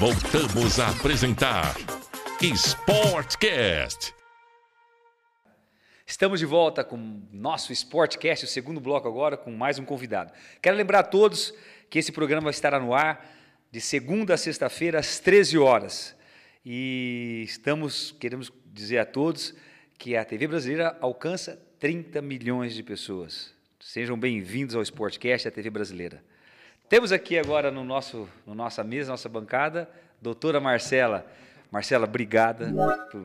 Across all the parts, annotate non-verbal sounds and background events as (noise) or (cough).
Voltamos a apresentar Sportcast. Estamos de volta com nosso Sportcast, o segundo bloco agora, com mais um convidado. Quero lembrar a todos que esse programa estará no ar de segunda a sexta-feira, às 13 horas. E estamos, queremos dizer a todos que a TV brasileira alcança 30 milhões de pessoas. Sejam bem-vindos ao Sportcast, a TV brasileira. Temos aqui agora no nosso, no nossa mesa, nossa bancada, doutora Marcela. Marcela, obrigada.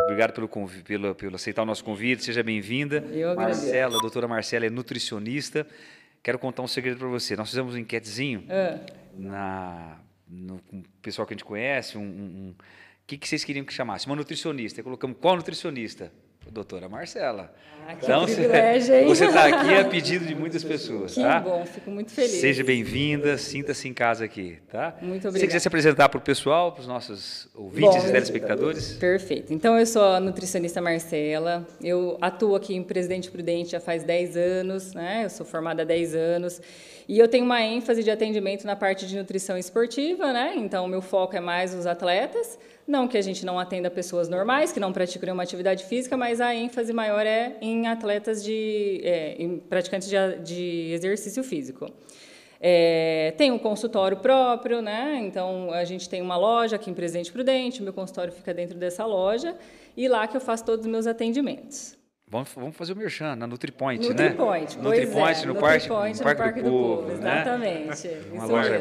Obrigado pelo, pelo, pelo aceitar o nosso convite. Seja bem-vinda. Marcela, doutora Marcela é nutricionista. Quero contar um segredo para você. Nós fizemos um enquetezinho Ah. na, no, com o pessoal que a gente conhece. Um, um, um- o que, que vocês queriam que chamasse? Uma nutricionista. Colocamos qual nutricionista? Doutora Marcela. Ah, Então, você está aqui a pedido de muitas (laughs) pessoas. Que tá? bom, fico muito feliz. Seja bem-vinda, sinta-se em casa aqui, tá? Muito Se você obrigada. quiser se apresentar para o pessoal, para os nossos ouvintes Bom, e telespectadores. Perfeito. Então, eu sou a nutricionista Marcela. Eu atuo aqui em Presidente Prudente já faz 10 anos, né? Eu sou formada há 10 anos. E eu tenho uma ênfase de atendimento na parte de nutrição esportiva, né? Então, o meu foco é mais os atletas. Não que a gente não atenda pessoas normais, que não praticam nenhuma atividade física, mas a ênfase maior é em atletas de... é, em praticantes de, de exercício físico. É, tem um consultório próprio, né? Então a gente tem uma loja aqui em Presidente Prudente, meu consultório fica dentro dessa loja e lá que eu faço todos os meus atendimentos. Vamos, vamos fazer o merchan na NutriPoint, né? NutriPoint, pois NutriPoint, é, no, parque, no Parque, Parque do, Povo, né? exatamente. Uma isso loja.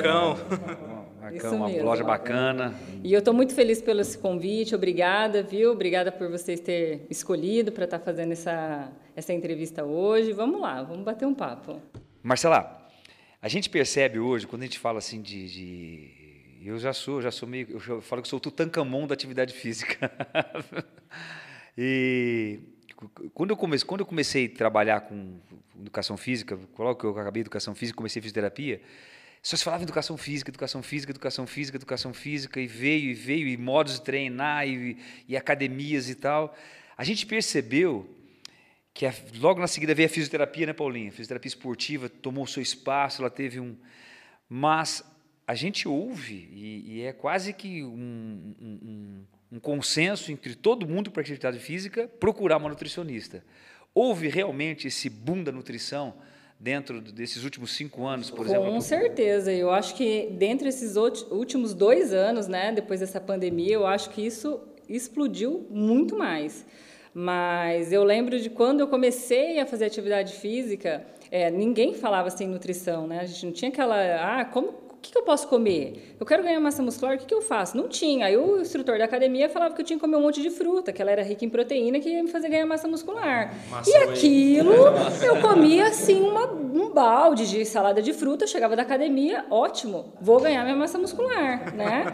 Isso uma mesmo. loja bacana. E eu estou muito feliz pelo esse convite, obrigada, viu? Obrigada por vocês terem escolhido para estar fazendo essa, essa entrevista hoje. Vamos lá, vamos bater um papo. Marcela, a gente percebe hoje, quando a gente fala assim de. de- eu já sou, já sou meio. Eu falo que sou o Tutankamon da atividade física. (laughs) e quando eu, comecei, quando eu comecei a trabalhar com educação física, logo que eu acabei educação física, comecei fisioterapia, só se falava em educação física, educação física, educação física, educação física, e veio, e veio, e modos de treinar, e, e academias e tal. A gente percebeu que a- logo na seguida veio a fisioterapia, né, Paulinha? A fisioterapia esportiva tomou seu espaço, ela teve um. Mas a gente ouve, e, e é quase que um, um- um- um consenso entre todo mundo para atividade física procurar uma nutricionista. Houve realmente esse boom da nutrição dentro desses últimos cinco anos, por exemplo? Com certeza, eu acho que dentre esses últimos dois anos, né, depois dessa pandemia, eu acho que isso explodiu muito mais. Mas eu lembro de quando eu comecei a fazer atividade física, é, ninguém falava assim nutrição, né? A gente não tinha aquela, ah, como, que, que eu posso comer? Eu quero ganhar massa muscular, o que, que eu faço? Não tinha. Aí o instrutor da academia falava que eu tinha que comer um monte de fruta, que ela era rica em proteína, que ia me fazer ganhar massa muscular. e aquilo, (laughs) eu comia assim uma, um balde de salada de fruta, chegava da academia, ótimo, vou ganhar minha massa muscular, né?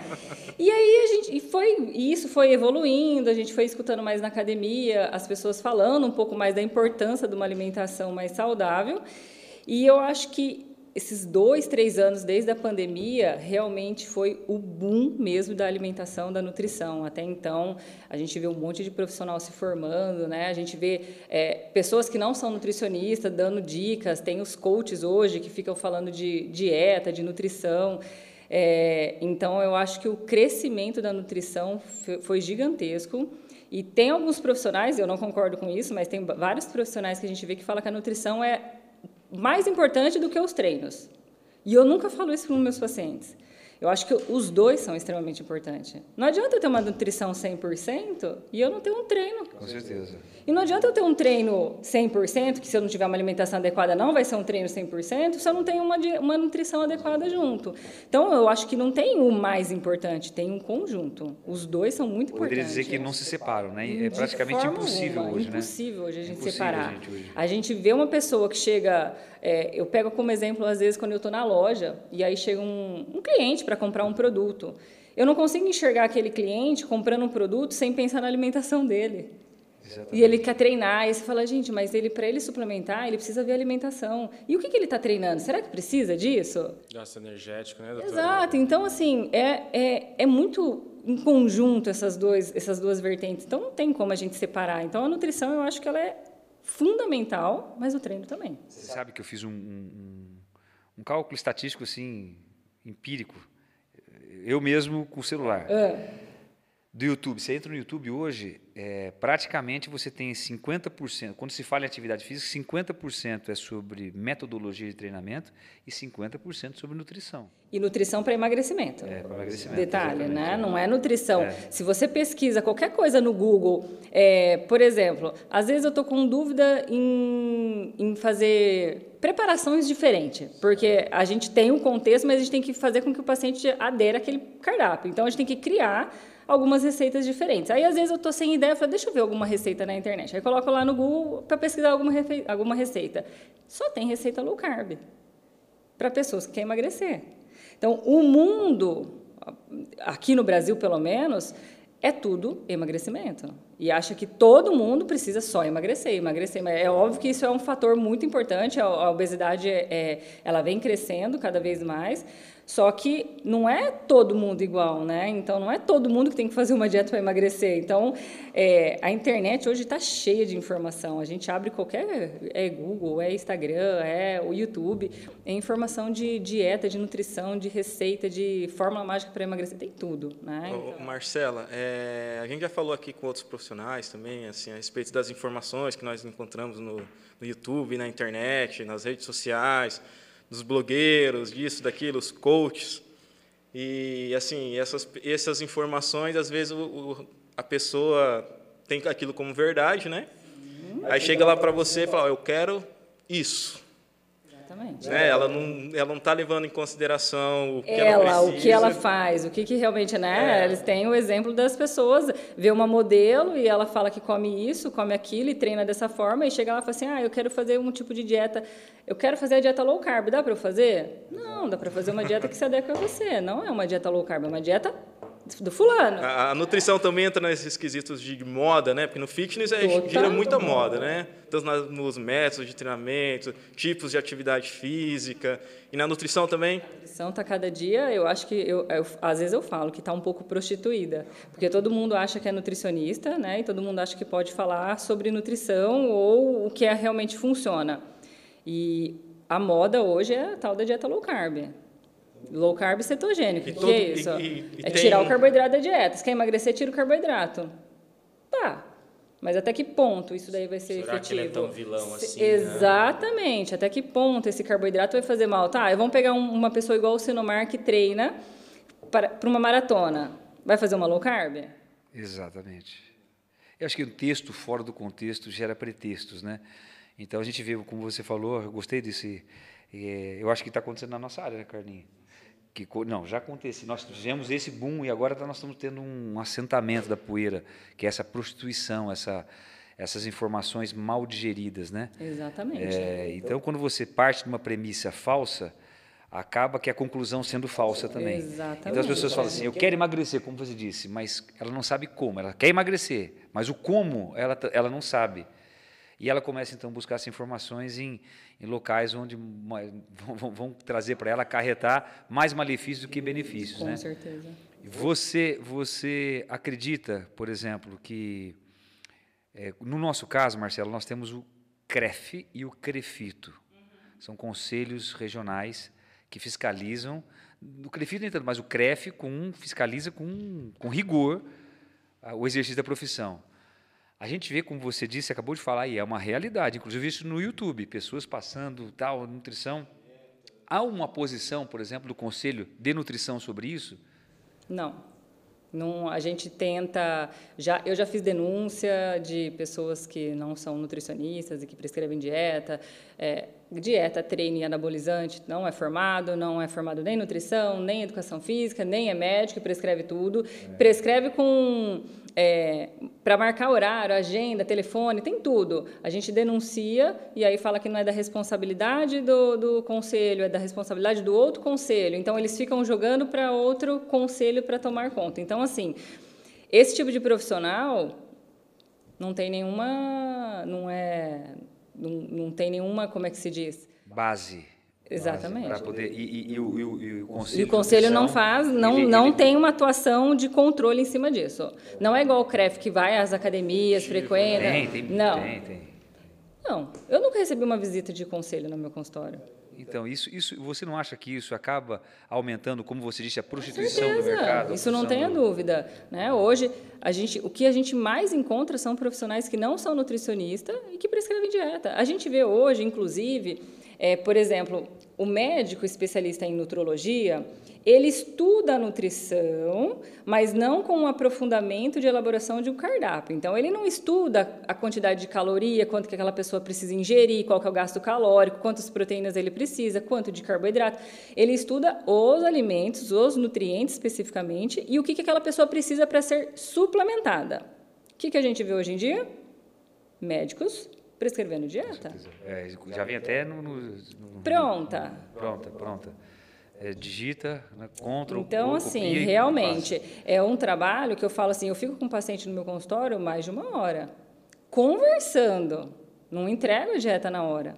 E aí a gente, e foi, e isso foi evoluindo, a gente foi escutando mais na academia, as pessoas falando um pouco mais da importância de uma alimentação mais saudável. E eu acho que esses dois, três anos desde a pandemia, realmente foi o boom mesmo da alimentação, da nutrição. Até então, a gente vê um monte de profissional se formando, né? A gente vê é, pessoas que não são nutricionistas dando dicas, tem os coaches hoje que ficam falando de dieta, de nutrição. É, então, eu acho que o crescimento da nutrição foi- gigantesco. E tem alguns profissionais, eu não concordo com isso, mas tem vários profissionais que a gente vê que falam que a nutrição é mais importante do que os treinos. E eu nunca falo isso para os meus pacientes. Eu acho que os dois são extremamente importantes. Não adianta eu ter uma nutrição 100% e eu não ter um treino. Com certeza. E não adianta eu ter um treino 100%, que se eu não tiver uma alimentação adequada não vai ser um treino 100%, se eu não tenho uma, uma nutrição adequada junto. Então, eu acho que não tem o mais importante, tem um conjunto. Os dois são muito Poderia importantes. dizer que não se separam, né? É praticamente impossível alguma, hoje, né? impossível hoje a gente Impossível, separar. gente, hoje. A gente vê uma pessoa que chega, é, eu pego como exemplo às vezes quando eu estou na loja e aí chega um, um cliente para comprar um produto. Eu não consigo enxergar aquele cliente comprando um produto sem pensar na alimentação dele. E ele quer treinar, e você fala, gente, mas ele para ele suplementar, ele precisa ver a alimentação. E o que, que ele está treinando? Será que precisa disso? Gasto energético, né, doutora? Exato. Então, assim, é, é, é muito em conjunto essas, dois, essas duas vertentes. Então, não tem como a gente separar. Então, a nutrição, eu acho que ela é fundamental, mas o treino também. Você sabe que eu fiz um, um- um- um cálculo estatístico assim empírico. Eu mesmo com o celular. Ah, Do YouTube, você entra no YouTube hoje, é, praticamente você tem 50%, quando se fala em atividade física, 50% é sobre metodologia de treinamento e 50% sobre nutrição. E nutrição para emagrecimento. É, para emagrecimento, Detalhe, né? Não é nutrição. É. Se você pesquisa qualquer coisa no Google, é, por exemplo, às vezes eu estou com dúvida em, em fazer preparações diferentes, porque a gente tem um contexto, mas a gente tem que fazer com que o paciente adere àquele cardápio. Então a gente tem que criar algumas receitas diferentes. Aí às vezes eu estou sem ideia, eu falo, deixa eu ver alguma receita na internet. Aí coloco lá no Google para pesquisar alguma, alguma receita. Só tem receita low carb para pessoas que querem emagrecer. Então, o mundo, aqui no Brasil pelo menos, é tudo emagrecimento. E acha que todo mundo precisa só emagrecer, emagrecer. Mas é óbvio que isso é um fator muito importante. A, a obesidade é, é- ela vem crescendo cada vez mais. Só que não é todo mundo igual, né? Então não é todo mundo que tem que fazer uma dieta para emagrecer. Então é, a internet hoje está cheia de informação. A gente abre qualquer é Google, é Instagram, é o YouTube, é informação de dieta, de nutrição, de receita, de fórmula mágica para emagrecer, tem tudo, né? Ô, Marcela, é, a gente já falou aqui com outros profissionais também, assim, a respeito das informações que nós encontramos no, no YouTube, na internet, nas redes sociais, dos blogueiros, disso, daquilo, os coaches. E, assim, essas, essas informações, às vezes, o, o- a pessoa tem aquilo como verdade, né? Aí chega lá para você e fala, ó, eu quero isso. Exatamente. Né? Ela não ela não está levando em consideração o que ela, ela, o que ela faz, o que, que realmente, né? É. Eles têm o exemplo das pessoas, vê uma modelo e ela fala que come isso, come aquilo e treina dessa forma e chega lá e fala assim, ah, eu quero fazer um tipo de dieta, eu quero fazer a dieta low carb, dá para eu fazer? Não, dá para fazer uma dieta que se adequa a você, não é uma dieta low carb, é uma dieta do fulano. A, a nutrição também entra nesses quesitos de moda, né? Porque no fitness é, Total. gira muita moda, né? Tanto na- nos métodos de treinamento, tipos de atividade física. E na nutrição também. A nutrição está cada dia, eu acho que, eu, eu- às vezes eu falo que está um pouco prostituída, porque todo mundo acha que é nutricionista, né? E todo mundo acha que pode falar sobre nutrição ou o que é, realmente funciona. E a moda hoje é a tal da dieta low carb. Low carb cetogênico. O que, todo- é isso? e- e- e é tem- tirar o carboidrato da dieta. Se quer emagrecer, tira o carboidrato. Tá. Mas até que ponto isso daí vai ser Será que ele é efetivo? tão vilão Se- assim, né? Exatamente. Até que ponto esse carboidrato vai fazer mal? Tá, vamos pegar um- uma pessoa igual o Sinomar que treina para, para uma maratona. Vai fazer uma low carb? Exatamente. Eu acho que um texto fora do contexto gera pretextos, né? Então a gente vê, como você falou, eu gostei desse. eh, eu acho que está acontecendo na nossa área, né, Carlinhos? Que, não, já aconteceu. Nós tivemos esse boom e agora tá- nós estamos tendo um assentamento da poeira, que é essa prostituição, essa, essas informações mal digeridas, né? Exatamente. É, então, quando você parte de uma premissa falsa, acaba que a conclusão sendo falsa também. Exatamente. Então as pessoas falam assim: eu quero emagrecer, como você disse, mas ela não sabe como. Ela quer emagrecer, mas o como ela, ela não sabe. E ela começa então a buscar essas informações em, em locais onde vão, vão- trazer para ela acarretar mais malefícios do que benefícios. Com né? certeza. Você, você acredita, por exemplo, que é, no nosso caso, Marcelo, nós temos o CREF e o CREFITO. São conselhos regionais que fiscalizam. O CREFITO nem tanto, mas o CREF com, fiscaliza com, com rigor o exercício da profissão. A gente vê, como você disse, acabou de falar, e é uma realidade, inclusive isso no YouTube, pessoas passando tal, nutrição. Há uma posição, por exemplo, do Conselho de Nutrição sobre isso? Não. Não, a gente tenta. Já, eu já fiz denúncia de pessoas que não são nutricionistas e que prescrevem dieta. É, dieta, treino e anabolizante não é formado, não é formado nem em nutrição, nem em educação física, nem é médico, prescreve tudo. Prescreve com. para marcar horário, agenda, telefone, tem tudo. A gente denuncia e aí fala que não é da responsabilidade do, do conselho, é da responsabilidade do outro conselho. Então, eles ficam jogando para outro conselho para tomar conta. Então, assim, esse tipo de profissional não tem nenhuma. Não é. Não, não tem nenhuma. Como é que se diz? Base. Exatamente. Poder, e, e- e o, e o- conselho. E o conselho não faz, não, ele- não ele- tem uma atuação de controle em cima disso. Não é igual o CREF que vai às academias, frequenta. Tem, tem, não. tem, tem. Não, eu nunca recebi uma visita de conselho no meu consultório. Então, isso, isso, você não acha que isso acaba aumentando, como você disse, a prostituição do mercado? Isso não tenha do- dúvida. Né? Hoje, a gente, o que a gente mais encontra são profissionais que não são nutricionistas e que prescrevem dieta. A gente vê hoje, inclusive, é, por exemplo, o médico especialista em nutrologia, ele estuda a nutrição, mas não com um aprofundamento de elaboração de um cardápio. Então, ele não estuda a quantidade de caloria, quanto que aquela pessoa precisa ingerir, qual que é o gasto calórico, quantas proteínas ele precisa, quanto de carboidrato. Ele estuda os alimentos, os nutrientes especificamente, e o que, que aquela pessoa precisa para ser suplementada. O que, que a gente vê hoje em dia? Médicos prescrevendo dieta. É, já vem até no. no- no- Pronta. Pronta, pronta. É, digita, né, contra Então, ou assim, copia e realmente, é um trabalho que eu falo assim, eu fico com o paciente no meu consultório mais de uma hora, conversando, não entrego a dieta na hora.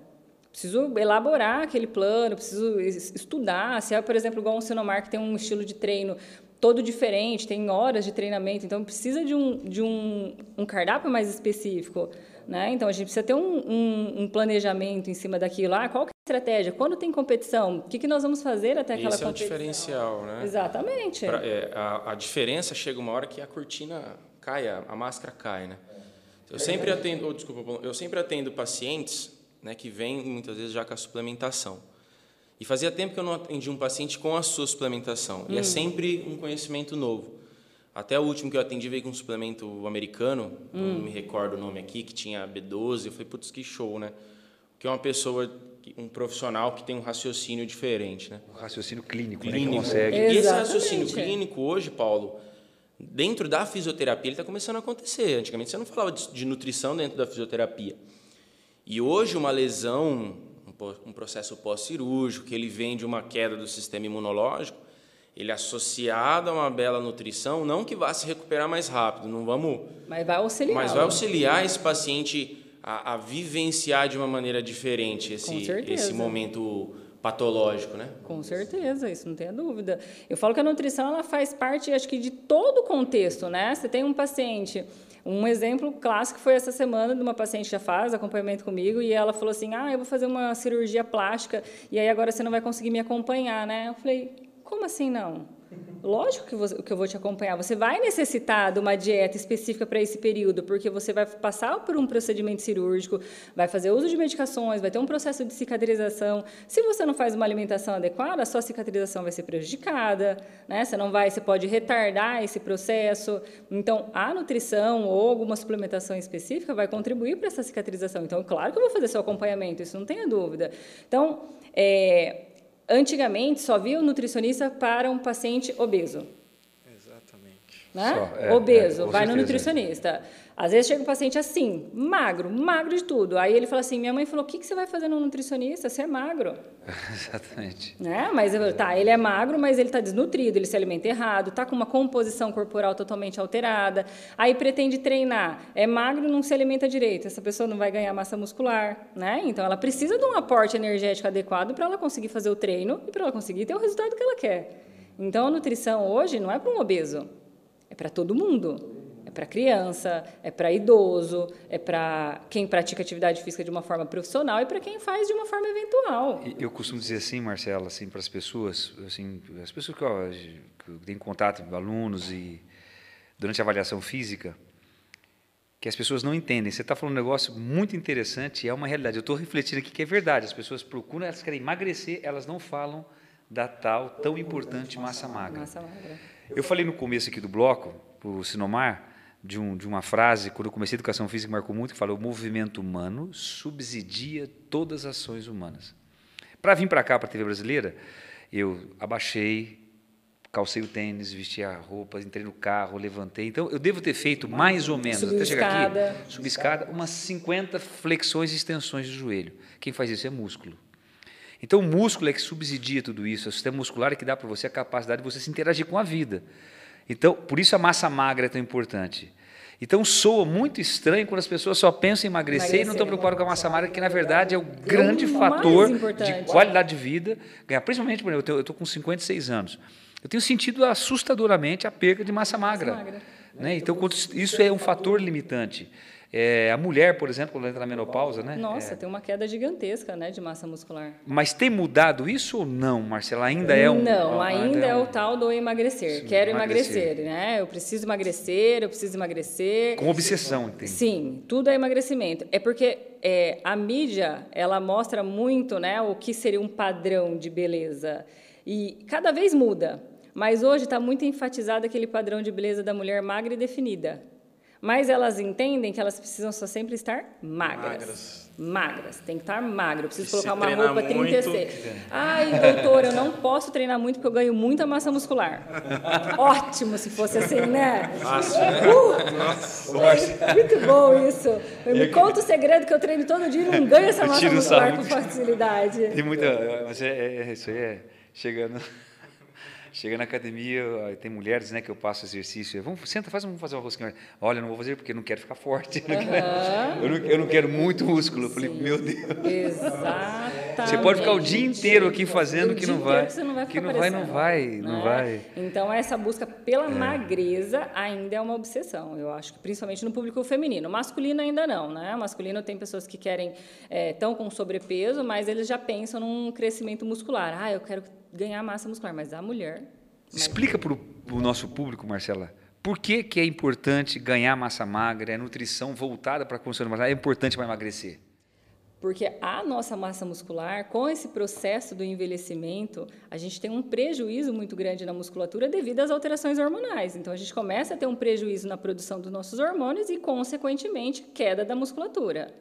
Preciso elaborar aquele plano, preciso es- estudar. Se é, por exemplo, igual um Sinomar que tem um estilo de treino todo diferente, tem horas de treinamento, então precisa de um, de um, um cardápio mais específico. Né? Então, a gente precisa ter um, um, um planejamento em cima daquilo. Ah, qual que é a estratégia? Quando tem competição, o que, que nós vamos fazer até aquela Esse é o competição? diferencial, né? Exatamente. Pra- é, a, a diferença chega uma hora que a cortina cai, a, a máscara cai, né? Eu sempre atendo, oh, desculpa, eu sempre atendo pacientes, né, que vêm muitas vezes já com a suplementação. E fazia tempo que eu não atendi um paciente com a sua suplementação. E é sempre um conhecimento novo. Até o último que eu atendi veio com um suplemento americano, não me recordo o nome aqui, que tinha B12. Eu falei, putz, que show, né? Que é uma pessoa, um profissional que tem um raciocínio diferente, né? O raciocínio clínico, né, que clínico. consegue. E esse Exatamente. raciocínio clínico hoje, Paulo, dentro da fisioterapia, ele está começando a acontecer. Antigamente você não falava de, de nutrição dentro da fisioterapia. E hoje uma lesão, um, um processo pós-cirúrgico, que ele vem de uma queda do sistema imunológico, ele associado a uma bela nutrição, não que vá se recuperar mais rápido, não vamos Mas vai auxiliar. mas vai auxiliar esse paciente a, a vivenciar de uma maneira diferente esse, esse momento patológico, né? Com certeza, isso não tenha dúvida. Eu falo que a nutrição ela faz parte, acho que, de todo o contexto, né? Você tem um paciente, um exemplo clássico foi essa semana de uma paciente que já faz acompanhamento comigo e ela falou assim: "Ah, eu vou fazer uma cirurgia plástica e aí agora você não vai conseguir me acompanhar, né?" Eu falei: "Como assim não?" Lógico que, você, que eu vou te acompanhar. Você vai necessitar de uma dieta específica para esse período, porque você vai passar por um procedimento cirúrgico, vai fazer uso de medicações, vai ter um processo de cicatrização. Se você não faz uma alimentação adequada, a sua cicatrização vai ser prejudicada, né? Você não vai, você pode retardar esse processo. Então, a nutrição ou alguma suplementação específica vai contribuir para essa cicatrização. Então, claro que eu vou fazer seu acompanhamento, isso não tenha dúvida. Então, é, antigamente só via o nutricionista para um paciente obeso. Né? Só, é, Obeso, é, vai no certeza. nutricionista. Às vezes chega um paciente assim, magro, magro de tudo. Aí ele fala assim: minha mãe falou: o que, que você vai fazer no nutricionista? Você é magro. (laughs) Exatamente. Né? Mas eu- tá, ele é magro, mas ele está desnutrido, ele se alimenta errado, está com uma composição corporal totalmente alterada. Aí pretende treinar, é magro, não se alimenta direito. Essa pessoa não vai ganhar massa muscular, né? Então ela precisa de um aporte energético adequado para ela conseguir fazer o treino e para ela conseguir ter o resultado que ela quer. Então a nutrição hoje não é para um obeso, é para todo mundo. É para criança, é para idoso, é para quem pratica atividade física de uma forma profissional e para quem faz de uma forma eventual. Eu costumo dizer assim, Marcelo, assim, para as pessoas, assim, as pessoas que, eu, que eu tenho contato com alunos e durante a avaliação física, que as pessoas não entendem. Você está falando um negócio muito interessante e é uma realidade. Eu estou refletindo aqui que é verdade. As pessoas procuram, elas querem emagrecer, elas não falam da tal tão importante massa magra. Massa magra. Eu falei no começo aqui do bloco, para o Sinomar, de, um, de uma frase, quando eu comecei a educação física, marcou muito, que falou: o movimento humano subsidia todas as ações humanas. Para vir para cá, para a TV brasileira, eu abaixei, calcei o tênis, vesti a roupa, entrei no carro, levantei. Então, eu devo ter feito mais ou menos, até chegar escada. aqui, subir escada, umas 50 flexões e extensões de joelho. Quem faz isso é músculo. Então, o músculo é que subsidia tudo isso, é o sistema muscular é que dá para você a capacidade de você se interagir com a vida. Então, por isso a massa magra é tão importante. Então, soa muito estranho quando as pessoas só pensam em emagrecer, e não estão Emagrecer. preocupadas com a massa magra, que na verdade é o grande o fator de importante. qualidade de vida. ganhar. Principalmente, por exemplo, eu estou com 56 anos. Eu tenho sentido assustadoramente a perda de massa magra. magra. Né? Então, quando isso é um fator limitante. É, a mulher, por exemplo, quando entra na menopausa, né? Nossa, É, tem uma queda gigantesca, né, de massa muscular. mas tem mudado isso ou não, Marcela? Ainda é um. Não, ainda é um- o tal do emagrecer. Sim, Quero emagrecer. emagrecer, né? Eu preciso emagrecer, eu preciso emagrecer. Com obsessão, entende? Sim, tudo é emagrecimento. É porque é, a mídia ela mostra muito, né, o que seria um padrão de beleza e cada vez muda. Mas hoje está muito enfatizado aquele padrão de beleza da mulher magra e definida. Mas elas entendem que elas precisam só sempre estar magras. Magras. Magras. Tem que estar magra. Eu preciso se colocar uma roupa muito- 36. Ai, doutor, eu não posso treinar muito porque eu ganho muita massa muscular. (laughs) Ótimo se fosse assim, né? Uh! Muito bom isso. Me conta o segredo que eu treino todo dia e não ganho essa Eu massa muscular com facilidade. Tem muita. Mas é, é- isso aí é. Chegando. Chega na academia, tem mulheres né, que eu passo exercício. Vamos, senta, faz, vamos fazer uma rosquinha. Olha, não vou fazer porque não quero ficar forte. Eu não quero, eu não, eu não quero muito músculo. Eu falei, meu Deus. Exatamente. Você pode ficar o dia inteiro aqui fazendo O que não vai. que você não vai que não vai, não vai, não né? vai. Então, essa busca pela magreza ainda é uma obsessão, eu acho, que principalmente no público feminino. Masculino ainda não, né? Masculino tem pessoas que querem, estão com sobrepeso, mas eles já pensam num crescimento muscular. Ah, eu quero ganhar massa muscular, mas a mulher... Explica para o nosso público, Marcela, por que, que é importante ganhar massa magra, é nutrição voltada para a construção magra, é importante para emagrecer? Porque a nossa massa muscular, com esse processo do envelhecimento, a gente tem um prejuízo muito grande na musculatura devido às alterações hormonais. Então, a gente começa a ter um prejuízo na produção dos nossos hormônios e, consequentemente, queda da musculatura.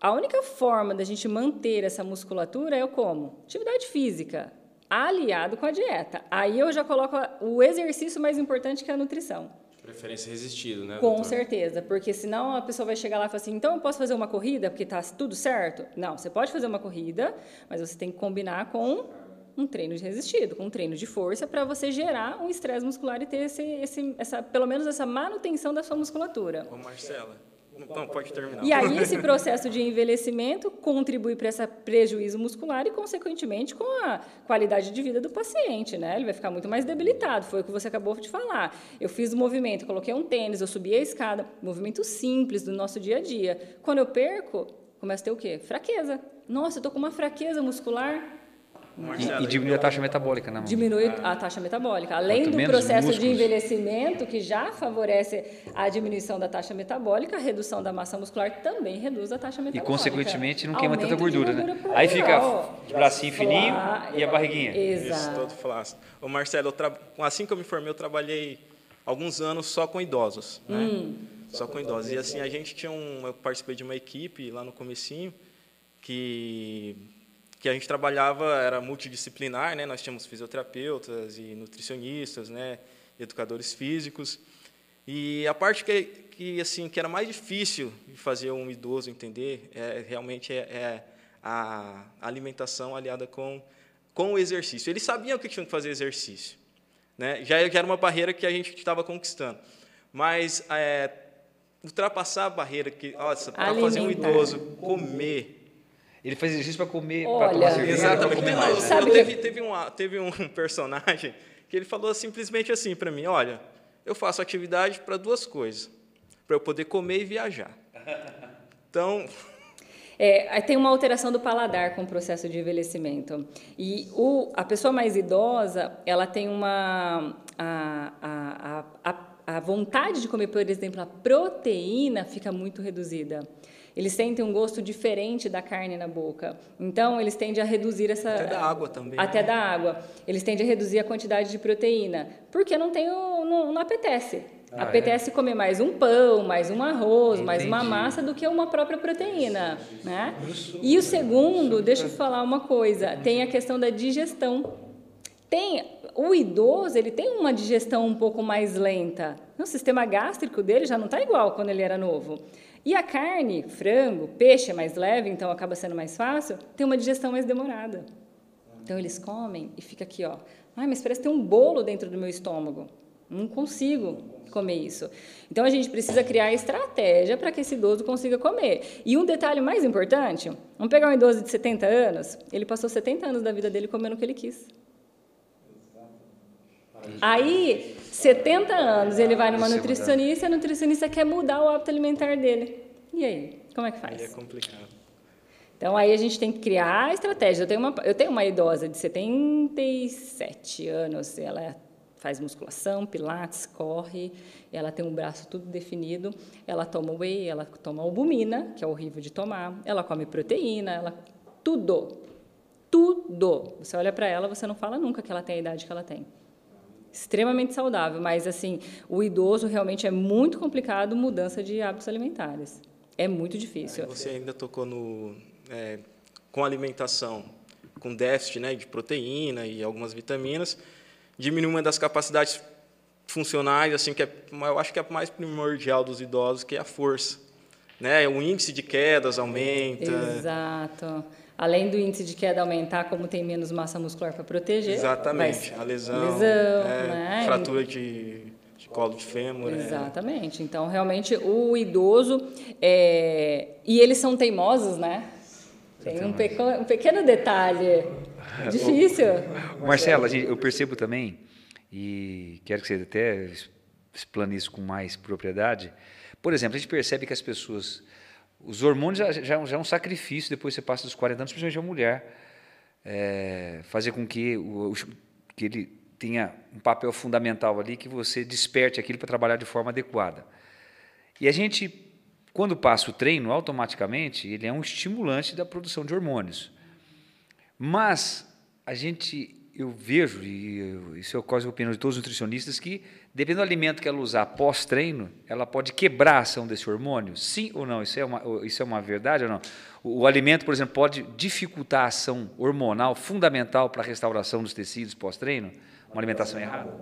A única forma da gente manter essa musculatura é o como? Atividade física, aliado com a dieta. Aí eu já coloco o exercício mais importante que é a nutrição. Preferência resistido, né? Com doutor? certeza, porque senão a pessoa vai chegar lá e falar assim, então eu posso fazer uma corrida porque está tudo certo? Não, você pode fazer uma corrida, mas você tem que combinar com um treino de resistido, com um treino de força para você gerar um estresse muscular e ter esse, esse, essa, pelo menos essa manutenção da sua musculatura. Ô, Marcela. Pode terminar. E aí esse processo de envelhecimento contribui para esse prejuízo muscular e, consequentemente, com a qualidade de vida do paciente, né? Ele vai ficar muito mais debilitado, foi o que você acabou de falar. Eu fiz o movimento, coloquei um tênis, eu subi a escada, movimento simples do nosso dia a dia. Quando eu perco, começa a ter o quê? Fraqueza. Nossa, eu tô com uma fraqueza muscular. E, e diminui a taxa metabólica, né? mão? Diminui a taxa metabólica. Além Quanto do processo de músculos. envelhecimento, que já favorece a diminuição da taxa metabólica, a redução da massa muscular também reduz a taxa E, metabólica. consequentemente, não queima tanta Aumento de gordura, né? gordura Aí fica o bracinho fininho e a barriguinha. Isso, Exato. todo flácido. Ô, Marcelo, eu tra... assim que eu me formei, eu trabalhei alguns anos só com idosos, né? Hum. Só com idosos. E assim, a gente tinha um... Eu participei de uma equipe lá no comecinho que que a gente trabalhava, era multidisciplinar, né? Nós tínhamos fisioterapeutas e nutricionistas, né? Educadores físicos. E a parte que, que assim que era mais difícil de fazer um idoso entender é realmente é, é a alimentação aliada com com o exercício. Eles sabiam que tinham que fazer exercício, né? Já já era uma barreira que a gente estava conquistando, mas é, ultrapassar a barreira que, nossa, para fazer um idoso comer Ele faz exercício para comer, Olha, para tomar cerveja, Exatamente. comer Não, mais. né? Sabe teve, teve, um, teve um (laughs) personagem que ele falou simplesmente assim para mim: olha, eu faço atividade para duas coisas, para eu poder comer e viajar. (laughs) Então, É, aí tem uma alteração do paladar com o processo de envelhecimento. E o, a pessoa mais idosa, ela tem uma. A, a, a, a, a vontade de comer, por exemplo, a proteína fica muito reduzida. Eles sentem um gosto diferente da carne na boca. Então, eles tendem a reduzir essa. Até da água também, Até né? da água. Eles tendem a reduzir a quantidade de proteína. Porque não tem o, não, não apetece. Ah, apetece comer mais um pão, mais um arroz, mais uma Entendi. massa do que uma própria proteína, né? E o segundo, deixa eu falar uma coisa, tem a questão da digestão. Tem o idoso, ele tem uma digestão um pouco mais lenta. O sistema gástrico dele já não está igual quando ele era novo. E a carne, frango, peixe é mais leve, então acaba sendo mais fácil, tem uma digestão mais demorada. Então eles comem e fica aqui, ó. Ai, mas parece ter um bolo dentro do meu estômago. Não consigo comer isso. Então a gente precisa criar estratégia para que esse idoso consiga comer. E um detalhe mais importante, vamos pegar um idoso de 70 anos, ele passou 70 anos da vida dele comendo o que ele quis. Aí, 70 anos, ele vai numa é nutricionista e a nutricionista quer mudar o hábito alimentar dele. E aí? Como é que faz? Aí é complicado. Então aí a gente tem que criar estratégia. Eu tenho uma, eu tenho uma idosa de 77 anos, ela faz musculação, pilates, corre, ela tem um braço tudo definido, ela toma whey, ela toma albumina, que é horrível de tomar, ela come proteína, ela tudo. Tudo. Você olha para ela, você não fala nunca que ela tem a idade que ela tem. Extremamente saudável, mas assim, o idoso realmente é muito complicado mudança de hábitos alimentares. É muito difícil. Aí você ainda tocou no é, com alimentação com déficit né, de proteína e algumas vitaminas, diminui uma das capacidades funcionais, assim que é, eu acho que é a mais primordial dos idosos, que é a força. Né? O índice de quedas aumenta. Exato. Além do índice de queda aumentar, como tem menos massa muscular para proteger. Exatamente. A lesão, lesão é, né? fratura de, de colo de fêmur. é. Exatamente. Então, realmente, o idoso. é, E eles são teimosos, né? Tem um, peco- um pequeno detalhe. (laughs) Difícil. Marcelo, a gente- eu percebo também, e quero que você até explane isso com mais propriedade. Por exemplo, a gente percebe que as pessoas. Os hormônios já, já, já é um sacrifício depois você passa dos 40 anos, principalmente a mulher. É, fazer com que, o- que ele tenha um papel fundamental ali, que você desperte aquilo para trabalhar de forma adequada. E a gente, quando passa o treino, automaticamente, ele é um estimulante da produção de hormônios. Mas a gente, eu vejo, e eu- isso é quase a opinião de todos os nutricionistas, que dependendo do alimento que ela usar pós-treino, ela pode quebrar a ação desse hormônio? Sim ou não? Isso é uma, isso é uma verdade ou não? O, o alimento, por exemplo, pode dificultar a ação hormonal fundamental para a restauração dos tecidos pós-treino? Uma alimentação errada?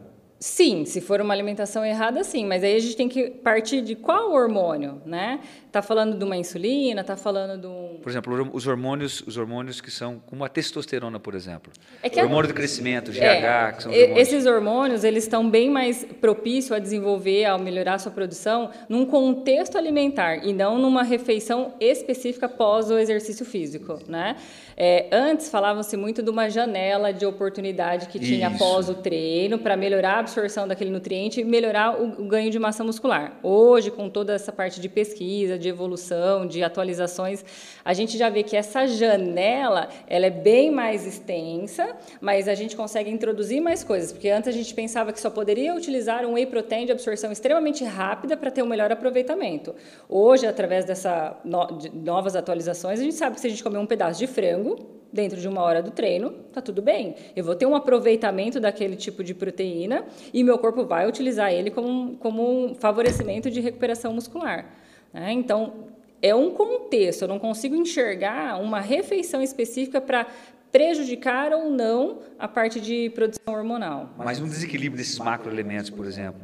Sim, se for uma alimentação errada, sim. Mas aí a gente tem que partir de qual hormônio, né? Tá falando de uma insulina, tá falando de um... Por exemplo, os hormônios, os hormônios que são como a testosterona, por exemplo. É que o a- hormônio do crescimento, GH, É, que são os hormônios. Esses hormônios, eles estão bem mais propícios a desenvolver, a melhorar a sua produção num contexto alimentar e não numa refeição específica após o exercício físico, né? É, antes falavam-se muito de uma janela de oportunidade que tinha Isso. após o treino para melhorar a absorção daquele nutriente e melhorar o, o ganho de massa muscular. Hoje, com toda essa parte de pesquisa, de evolução, de atualizações, a gente já vê que essa janela ela é bem mais extensa, mas a gente consegue introduzir mais coisas, porque antes a gente pensava que só poderia utilizar um whey protein de absorção extremamente rápida para ter um melhor aproveitamento. Hoje, através dessa no, de novas atualizações, a gente sabe que se a gente comer um pedaço de frango dentro de uma hora do treino, tá tudo bem. Eu vou ter um aproveitamento daquele tipo de proteína e meu corpo vai utilizar ele como, como um favorecimento de recuperação muscular. Né? Então, é um contexto, eu não consigo enxergar uma refeição específica para prejudicar ou não a parte de produção hormonal. Mas um desequilíbrio desses macroelementos, por exemplo,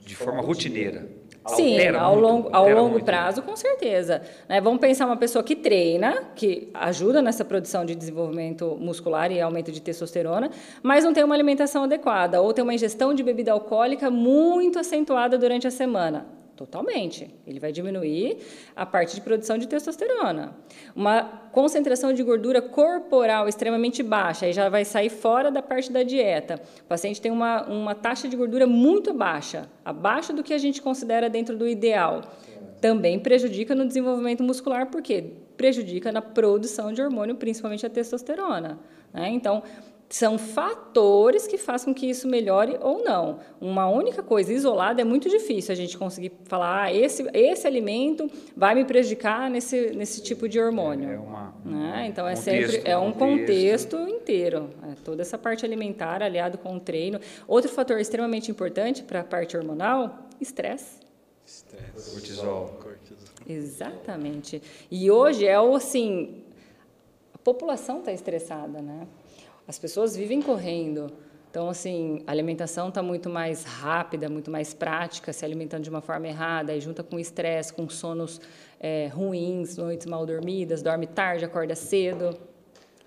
de forma rotineira. Sim, ao muito, longo, ao longo muito. prazo, com certeza. Né? Vamos pensar uma pessoa que treina, que ajuda nessa produção de desenvolvimento muscular e aumento de testosterona, mas não tem uma alimentação adequada, ou tem uma ingestão de bebida alcoólica muito acentuada durante a semana. Totalmente. Ele vai diminuir a parte de produção de testosterona. Uma concentração de gordura corporal extremamente baixa, aí já vai sair fora da parte da dieta. O paciente tem uma, uma taxa de gordura muito baixa, abaixo do que a gente considera dentro do ideal. Também prejudica no desenvolvimento muscular, porque prejudica na produção de hormônio, principalmente a testosterona. né? Então, são fatores que fazem com que isso melhore ou não. Uma única coisa isolada é muito difícil a gente conseguir falar, ah, esse, esse alimento vai me prejudicar nesse, nesse tipo de hormônio. É uma- né? Então, é contexto, sempre é um contexto. contexto inteiro. É toda essa parte alimentar aliado com o treino. Outro fator extremamente importante para a parte hormonal, estresse. Estresse. Cortisol. Cortisol. Exatamente. E hoje é o assim, a população está estressada, né? As pessoas vivem correndo. Então, assim, a alimentação está muito mais rápida, muito mais prática, se alimentando de uma forma errada, e junta com estresse, com sonos eh, ruins, noites mal dormidas, dorme tarde, acorda cedo.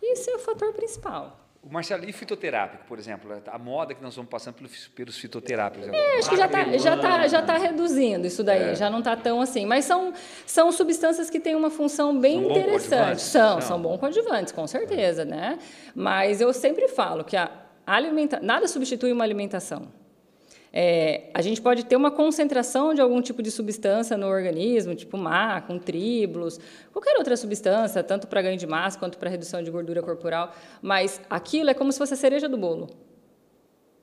Isso é o fator principal. O Marcelo, e fitoterápico, por exemplo? A moda que nós estamos passando pelo- pelos fitoterápicos. É, acho que já está já tá, já tá reduzindo isso daí, já não está tão assim. Mas são, são substâncias que têm uma função bem São interessante. São, São. são bom coadjuvantes, com certeza, né? Mas eu sempre falo que a, Alimenta... Nada substitui uma alimentação. É, a gente pode ter uma concentração de algum tipo de substância no organismo, tipo maca, um tribulus, qualquer outra substância, tanto para ganho de massa quanto para redução de gordura corporal, mas aquilo é como se fosse a cereja do bolo.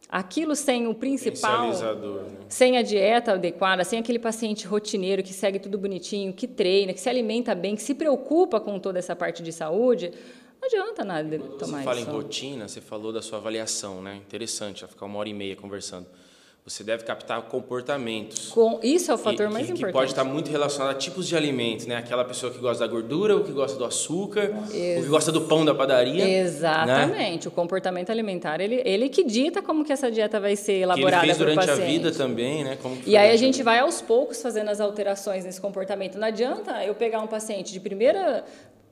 Aquilo sem o principal, né? sem a dieta adequada, sem aquele paciente rotineiro que segue tudo bonitinho, que treina, que se alimenta bem, que se preocupa com toda essa parte de saúde, não adianta nada de Quando tomar você fala isso. em rotina, você falou da sua avaliação, né? Interessante, vai ficar uma hora e meia conversando. Você deve captar comportamentos. Com- isso é o fator que, mais que, importante. Que pode estar muito relacionado a tipos de alimentos, né? Aquela pessoa que gosta da gordura, o que gosta do açúcar, o que gosta do pão da padaria. Né? Exatamente. O comportamento alimentar, ele, ele que dita como que essa dieta vai ser Que ele elaborada fez durante a vida também, né? E aí a gente vai aos poucos fazendo as alterações nesse comportamento. Não adianta eu pegar um paciente de primeira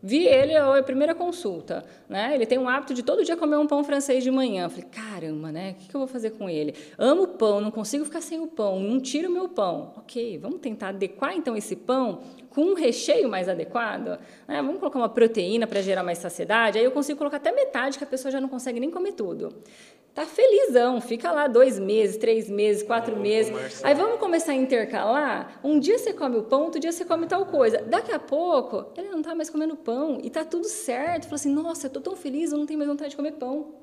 vi ele ou a primeira consulta, né? Ele tem um hábito de todo dia comer um pão francês de manhã. Falei, caramba, né? O que que eu vou fazer com ele? Amo pão, não consigo ficar sem o pão, não tiro o meu pão. Ok, vamos tentar adequar então esse pão com um recheio mais adequado. né? Vamos colocar uma proteína para gerar mais saciedade. Aí eu consigo colocar até metade que a pessoa já não consegue nem comer tudo. Tá felizão, fica lá dois meses, três meses, quatro meses. Aí vamos começar a intercalar. Um dia você come o pão, outro dia você come tal coisa. Daqui a pouco, ele não está mais comendo pão e tá tudo certo. Fala assim, nossa, eu tô tão feliz, eu não tenho mais vontade de comer pão.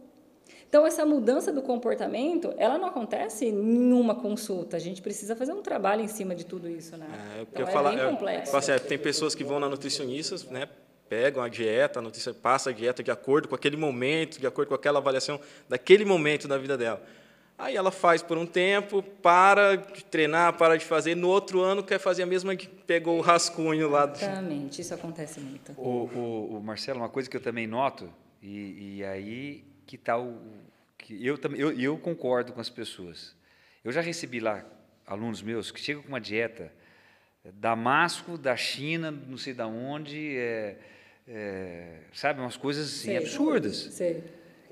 Então, essa mudança do comportamento, ela não acontece em uma consulta. A gente precisa fazer um trabalho em cima de tudo isso, né? É, porque então, eu é falo, bem eu complexo. falo assim, é, tem pessoas que vão na nutricionista, né? Pegam a dieta, a nutrição passa a dieta de acordo com aquele momento, de acordo com aquela avaliação daquele momento da vida dela. Aí ela faz por um tempo, para de treinar, para de fazer. No outro ano quer fazer a mesma que pegou o rascunho lá. do- Exatamente, isso acontece muito. O, o, o Marcelo, uma coisa que eu também noto, e, e aí que tal. Que eu, também eu, eu concordo com as pessoas. Eu já recebi lá alunos meus que chegam com uma dieta Damasco, da China, não sei da onde, é, é, sabe, umas coisas assim, Sei. absurdas. Sei.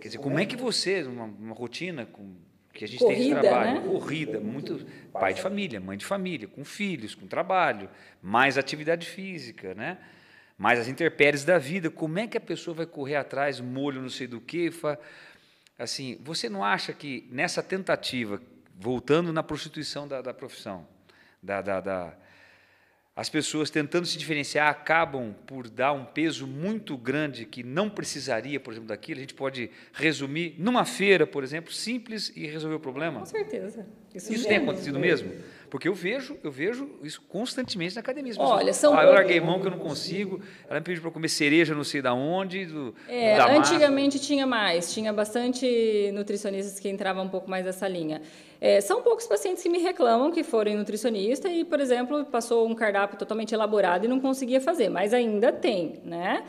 Quer dizer, como é que você, uma, uma rotina com, que a gente tem de Corrida, trabalho, né? corrida, muito pai de família, mãe de família, com filhos, com trabalho, mais atividade física, né? mais as intempéries da vida, como é que a pessoa vai correr atrás, molho não sei do que, fa... assim, você não acha que nessa tentativa, voltando na prostituição da, da profissão, da, da, da- as pessoas tentando se diferenciar acabam por dar um peso muito grande que não precisaria, por exemplo, daquilo. A gente pode resumir numa feira, por exemplo, simples e resolver o problema. Com certeza. Isso tem acontecido mesmo? Porque eu vejo, eu vejo isso constantemente na academia. As Olha, são ah, eu larguei mão que eu não consigo. Ela me pediu para comer cereja, não sei da onde, do, É, da massa. antigamente tinha mais, tinha bastante nutricionistas que entravam um pouco mais nessa linha. É, são poucos pacientes que me reclamam que foram nutricionista e, por exemplo, passou um cardápio totalmente elaborado e não conseguia fazer, mas ainda tem, né?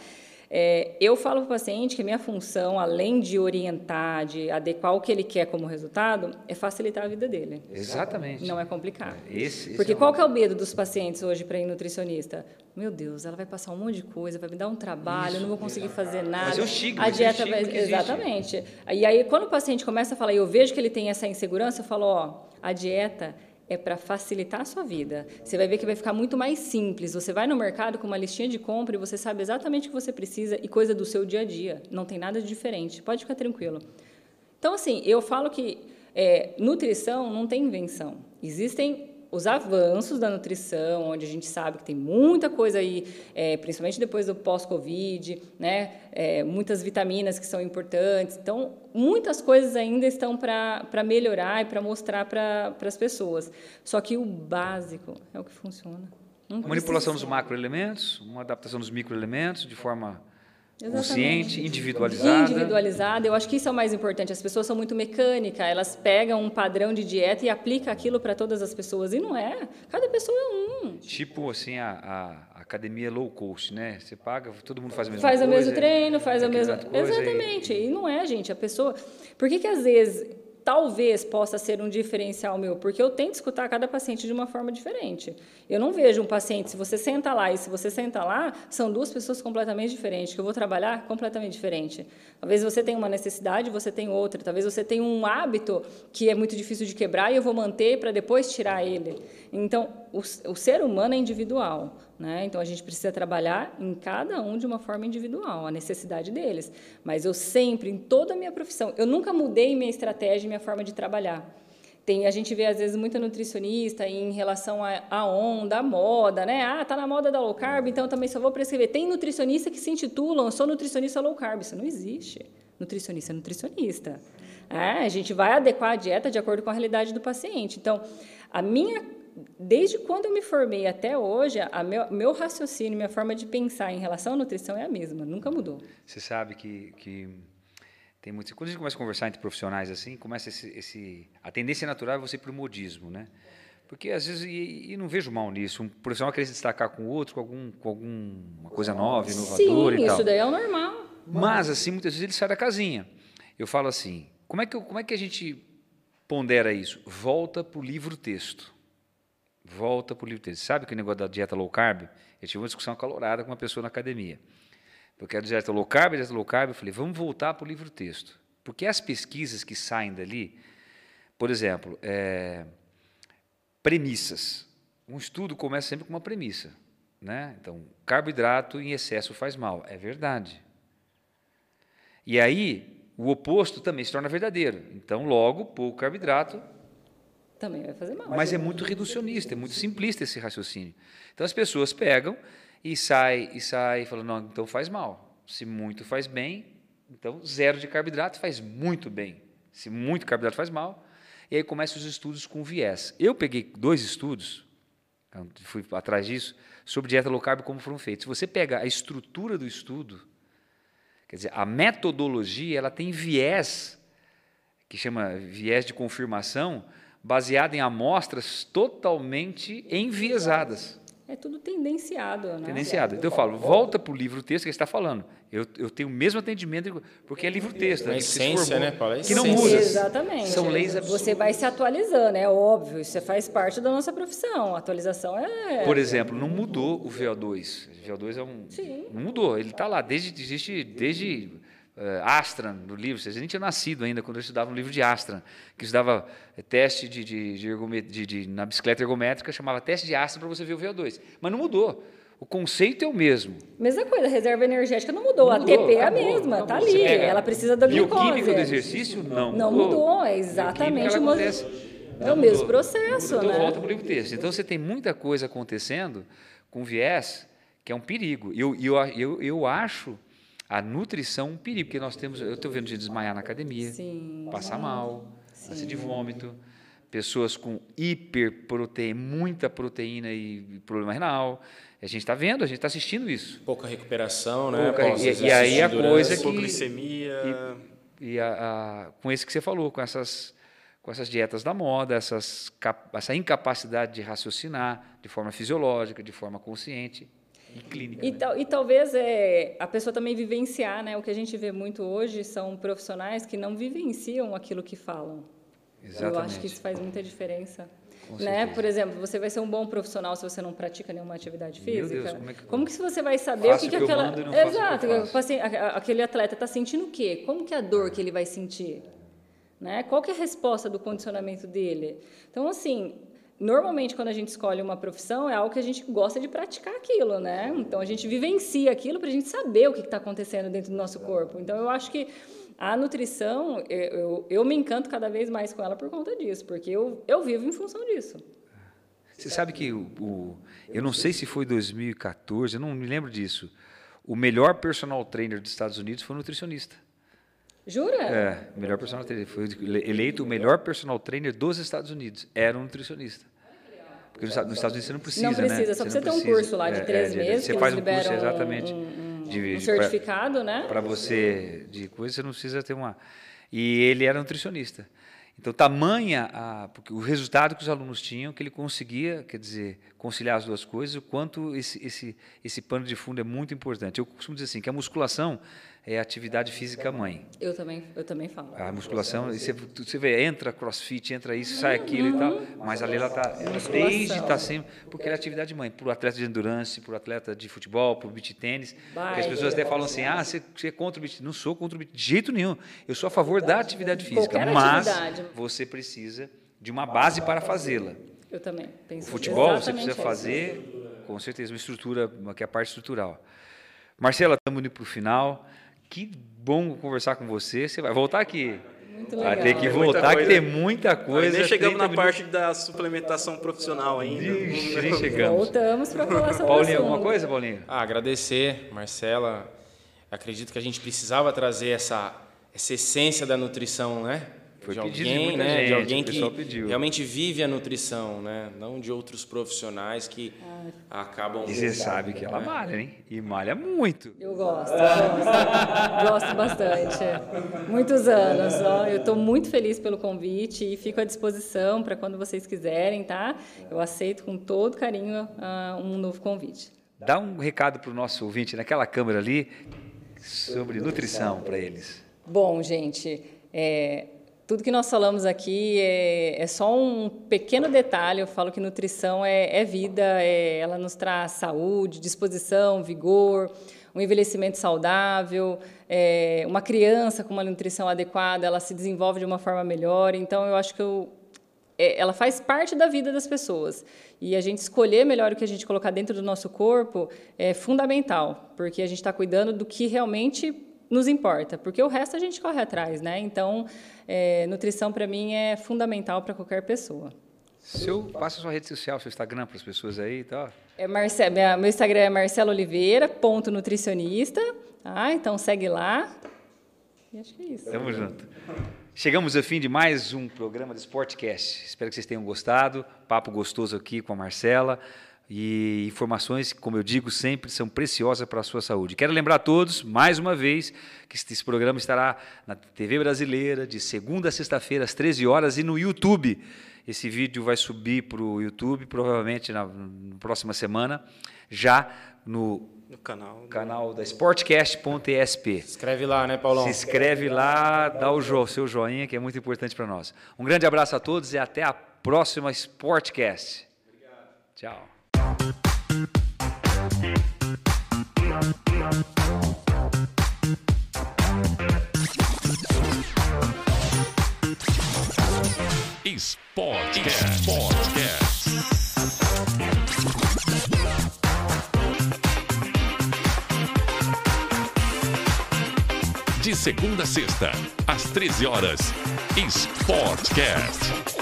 É, eu falo para o paciente que a minha função, além de orientar, de adequar o que ele quer como resultado, é facilitar a vida dele. Exatamente. Não é complicado. Esse- esse Porque é qual que é o medo dos pacientes hoje para ir nutricionista? Meu Deus, ela vai passar um monte de coisa, vai me dar um trabalho, eu não vou conseguir fazer nada. é o estigma, a é dieta vai... Exatamente. E aí, quando o paciente começa a falar, e eu vejo que ele tem essa insegurança, eu falo, ó, a dieta é para facilitar a sua vida. Você vai ver que vai ficar muito mais simples. Você vai no mercado com uma listinha de compra e você sabe exatamente o que você precisa e coisa do seu dia a dia. Não tem nada de diferente. Pode ficar tranquilo. Então, assim, eu falo que é, nutrição não tem invenção. Existem os avanços da nutrição, onde a gente sabe que tem muita coisa aí, é, principalmente depois do pós-Covid, né? É, muitas vitaminas que são importantes. Então, muitas coisas ainda estão para melhorar e para mostrar para as pessoas. Só que o básico é o que funciona. Não Manipulação dos macroelementos, uma adaptação dos microelementos de forma Exatamente. consciente, individualizada. Individualizada, eu acho que isso é o mais importante. As pessoas são muito mecânicas, elas pegam um padrão de dieta e aplicam aquilo para todas as pessoas. E não é. Cada pessoa é um. Tipo assim, a, a academia low cost, né? Você paga, todo mundo faz a mesma Faz o coisa. mesmo treino, faz a mesma. coisa e- Exatamente. E não é, gente. A pessoa. Por que, que às vezes. Talvez possa ser um diferencial meu, porque eu tento escutar cada paciente de uma forma diferente. Eu não vejo um paciente, se você senta lá e se você senta lá, são duas pessoas completamente diferentes, que eu vou trabalhar completamente diferente. Talvez você tenha uma necessidade, você tem outra. Talvez você tenha um hábito que é muito difícil de quebrar e eu vou manter para depois tirar ele. Então, o, o ser humano é individual. Né? Então a gente precisa trabalhar em cada um de uma forma individual, a necessidade deles. Mas eu sempre, em toda a minha profissão, eu nunca mudei minha estratégia, minha forma de trabalhar. Tem, a gente vê às vezes muita nutricionista em relação à onda, à moda, né? Ah, tá na moda da low carb, então também só vou prescrever. Tem nutricionista que se intitulam, sou nutricionista low carb. Isso não existe. Nutricionista é nutricionista. É, a gente vai adequar a dieta de acordo com a realidade do paciente. Então, a minha desde quando eu me formei até hoje, a meu, meu raciocínio, minha forma de pensar em relação à nutrição é a mesma, nunca mudou. Você sabe que, que tem muito. Quando a gente começa a conversar entre profissionais assim, começa esse, esse a tendência natural é você ir para o modismo, né? Porque às vezes e, e, não vejo mal nisso. Um profissional querer se destacar com o outro, com algum com alguma coisa nova, inovadora Sim, e tal. isso daí é o normal. Mas assim, muitas vezes ele sai da casinha. Eu falo assim, como é que eu, como é que a gente pondera isso? Volta para o livro texto volta para o livro texto. Sabe que negócio da dieta low carb? Eu tive uma discussão acalorada com uma pessoa na academia. Porque a dieta low carb, a dieta low carb, eu falei, vamos voltar para o livro texto. Porque as pesquisas que saem dali, por exemplo, é, premissas. Um estudo começa sempre com uma premissa. Né? Então, carboidrato em excesso faz mal. É verdade. E aí, o oposto também se torna verdadeiro. Então, logo, pouco carboidrato também vai fazer mal. Mas é muito reducionista, é muito simplista esse raciocínio. Então as pessoas pegam e sai e sai falando, não, então faz mal. Se muito faz bem, então zero de carboidrato faz muito bem. Se muito carboidrato faz mal, e aí começam os estudos com viés. Eu peguei dois estudos, fui atrás disso, sobre dieta low carb como foram feitos. Se você pega a estrutura do estudo, quer dizer, a metodologia, ela tem viés que chama viés de confirmação, baseada em amostras totalmente enviesadas. É tudo tendenciado, né? Tendenciado. Então eu falo, volta para o livro texto que está falando. Eu, eu tenho o mesmo atendimento, porque é livro texto. A essência, né, Paulo? Que não muda. Exatamente. São leis absurdas. Você vai se atualizando, é óbvio. Isso faz parte da nossa profissão. A atualização é... Por exemplo, não mudou o VO2. O VO2 é um... Sim. Não mudou. Ele está lá desde... Existe desde uh, Astran, no livro, vocês nem tinham nascido ainda quando eu estudava no livro de Astran, que estudava eh, teste de, de, de, de, na bicicleta ergométrica, chamava teste de Astran para você ver o VO2. Mas não mudou. O conceito é o mesmo. Mesma coisa, a reserva energética não mudou. Não a TP é a mesma, está ali. Ela precisa da glicose. Bioquímica do exercício não, não mudou. mudou. É exatamente o mesmo. É o mesmo processo, então, né? volta para o livro texto. Então você tem muita coisa acontecendo com viés que é um perigo. Eu, eu, eu, eu acho a nutrição um perigo, porque nós temos, eu estou vendo gente desmaiar na academia, Sim. passar mal, ânsia de vômito, pessoas com hiperproteína, muita proteína e problema renal. A gente está vendo, a gente está assistindo isso. Pouca recuperação, né? Pouca, e, e, aí a coisa que hipoglicemia e, e a, a, com esse que você falou, com essas com essas dietas da moda, essas, essa incapacidade de raciocinar de forma fisiológica, de forma consciente e clínica. E, né? tal, e talvez é, a pessoa também vivenciar, né? O que a gente vê muito hoje são profissionais que não vivenciam aquilo que falam. Exatamente. Eu acho que isso faz muita diferença. né? Por exemplo, você vai ser um bom profissional se você não pratica nenhuma atividade física. Meu Deus, como, é que... como que você vai saber o que, que, que aquela. Exato, assim, aquele atleta está sentindo o quê? Como que é a dor que ele vai sentir? Né? Qual que é a resposta do condicionamento dele? Então, assim, normalmente quando a gente escolhe uma profissão é algo que a gente gosta de praticar aquilo, né? Então a gente vivencia aquilo para a gente saber o que está acontecendo dentro do nosso corpo. Então eu acho que a nutrição eu, eu, eu, me encanto cada vez mais com ela por conta disso, porque eu, eu vivo em função disso. Você sabe que o, o eu não sei se foi 2014, eu não me lembro disso. O melhor personal trainer dos Estados Unidos foi um nutricionista. Jura? É, melhor personal trainer. Foi eleito o melhor personal trainer dos Estados Unidos. Era um nutricionista. Porque nos Estados Unidos você não precisa, Não precisa, né? só você precisa ter um curso lá de é, três é, meses. Você faz um curso, exatamente. Um, um, de, um certificado, pra, né? Para você, de coisa, você não precisa ter uma. E ele era nutricionista. Então, tamanha a, porque o resultado que os alunos tinham, que ele conseguia, quer dizer, conciliar as duas coisas, o quanto esse, esse, esse pano de fundo é muito importante. Eu costumo dizer assim, que a musculação é atividade física mãe. Eu também, eu também falo. A musculação, você, você vê, entra crossfit, entra isso, sai aquilo e tal, mas ali ela está, desde está sempre, porque é atividade mãe, para o atleta de endurance, para o atleta de futebol, para o beach tênis, porque as pessoas até falam assim, ah, você, você é contra o beach Não sou contra o beach de jeito nenhum, eu sou a favor da atividade física, mas você precisa de uma base para fazê-la. Eu também penso O futebol você precisa fazer com certeza, uma estrutura, que é a parte estrutural. Marcela, estamos indo para o final. Que bom conversar com você. Você vai voltar aqui. Muito Vai legal. ter que voltar, que tem muita Nós coisa. nem chegamos 30 na minutos. parte da suplementação profissional ainda. Ixi, nem chegamos. Voltamos para falar sobre o Paulinho, alguma coisa, Paulinho? Ah, agradecer, Marcela. Acredito que a gente precisava trazer essa, essa essência da nutrição, né? Foi de pedido de alguém, muita né? gente, de alguém que pessoal pediu. realmente vive a nutrição, né? Não de outros profissionais que acabam. E você sabe que ela malha, hein? E malha muito. Eu gosto, gosto, gosto bastante. Muitos anos, ó. Eu estou muito feliz pelo convite e fico à disposição para quando vocês quiserem, tá? Eu aceito com todo carinho ah, um novo convite. Dá um recado para o nosso ouvinte naquela câmera ali sobre nutrição para eles. Bom, gente, é, tudo que nós falamos aqui é, é só um pequeno detalhe. Eu falo que nutrição é, é vida, é- ela nos traz saúde, disposição, vigor, um envelhecimento saudável. é, uma criança com uma nutrição adequada, ela se desenvolve de uma forma melhor. Então, eu acho que eu, é, ela faz parte da vida das pessoas. E a gente escolher melhor o que a gente colocar dentro do nosso corpo é fundamental, porque a gente está cuidando do que realmente nos importa, porque o resto a gente corre atrás, né? Então, é, nutrição para mim é fundamental para qualquer pessoa. Seu, passa sua rede social, seu Instagram para as pessoas aí e tal. É Marce- minha- meu Instagram é Marcelo Oliveira, ponto nutricionista. Tá? Então segue lá. E acho que é isso. Tamo junto. Chegamos ao fim de mais um programa do Sportcast. Espero que vocês tenham gostado. Papo gostoso aqui com a Marcela. E informações, como eu digo sempre, são preciosas para a sua saúde. Quero lembrar a todos, mais uma vez, que esse programa estará na TV brasileira de segunda a sexta-feira, às 13 horas, e no YouTube. Esse vídeo vai subir para o YouTube, provavelmente na, na próxima semana, já no No canal. canal da sportcast.esp. Escreve lá, né, Paulão? Se inscreve lá, dá o jo- seu joinha, que é muito importante para nós. Um grande abraço a todos e até a próxima Sportcast. Tchau. Sportcast. Sportcast. De segunda a sexta, às 13 horas. Sportcast.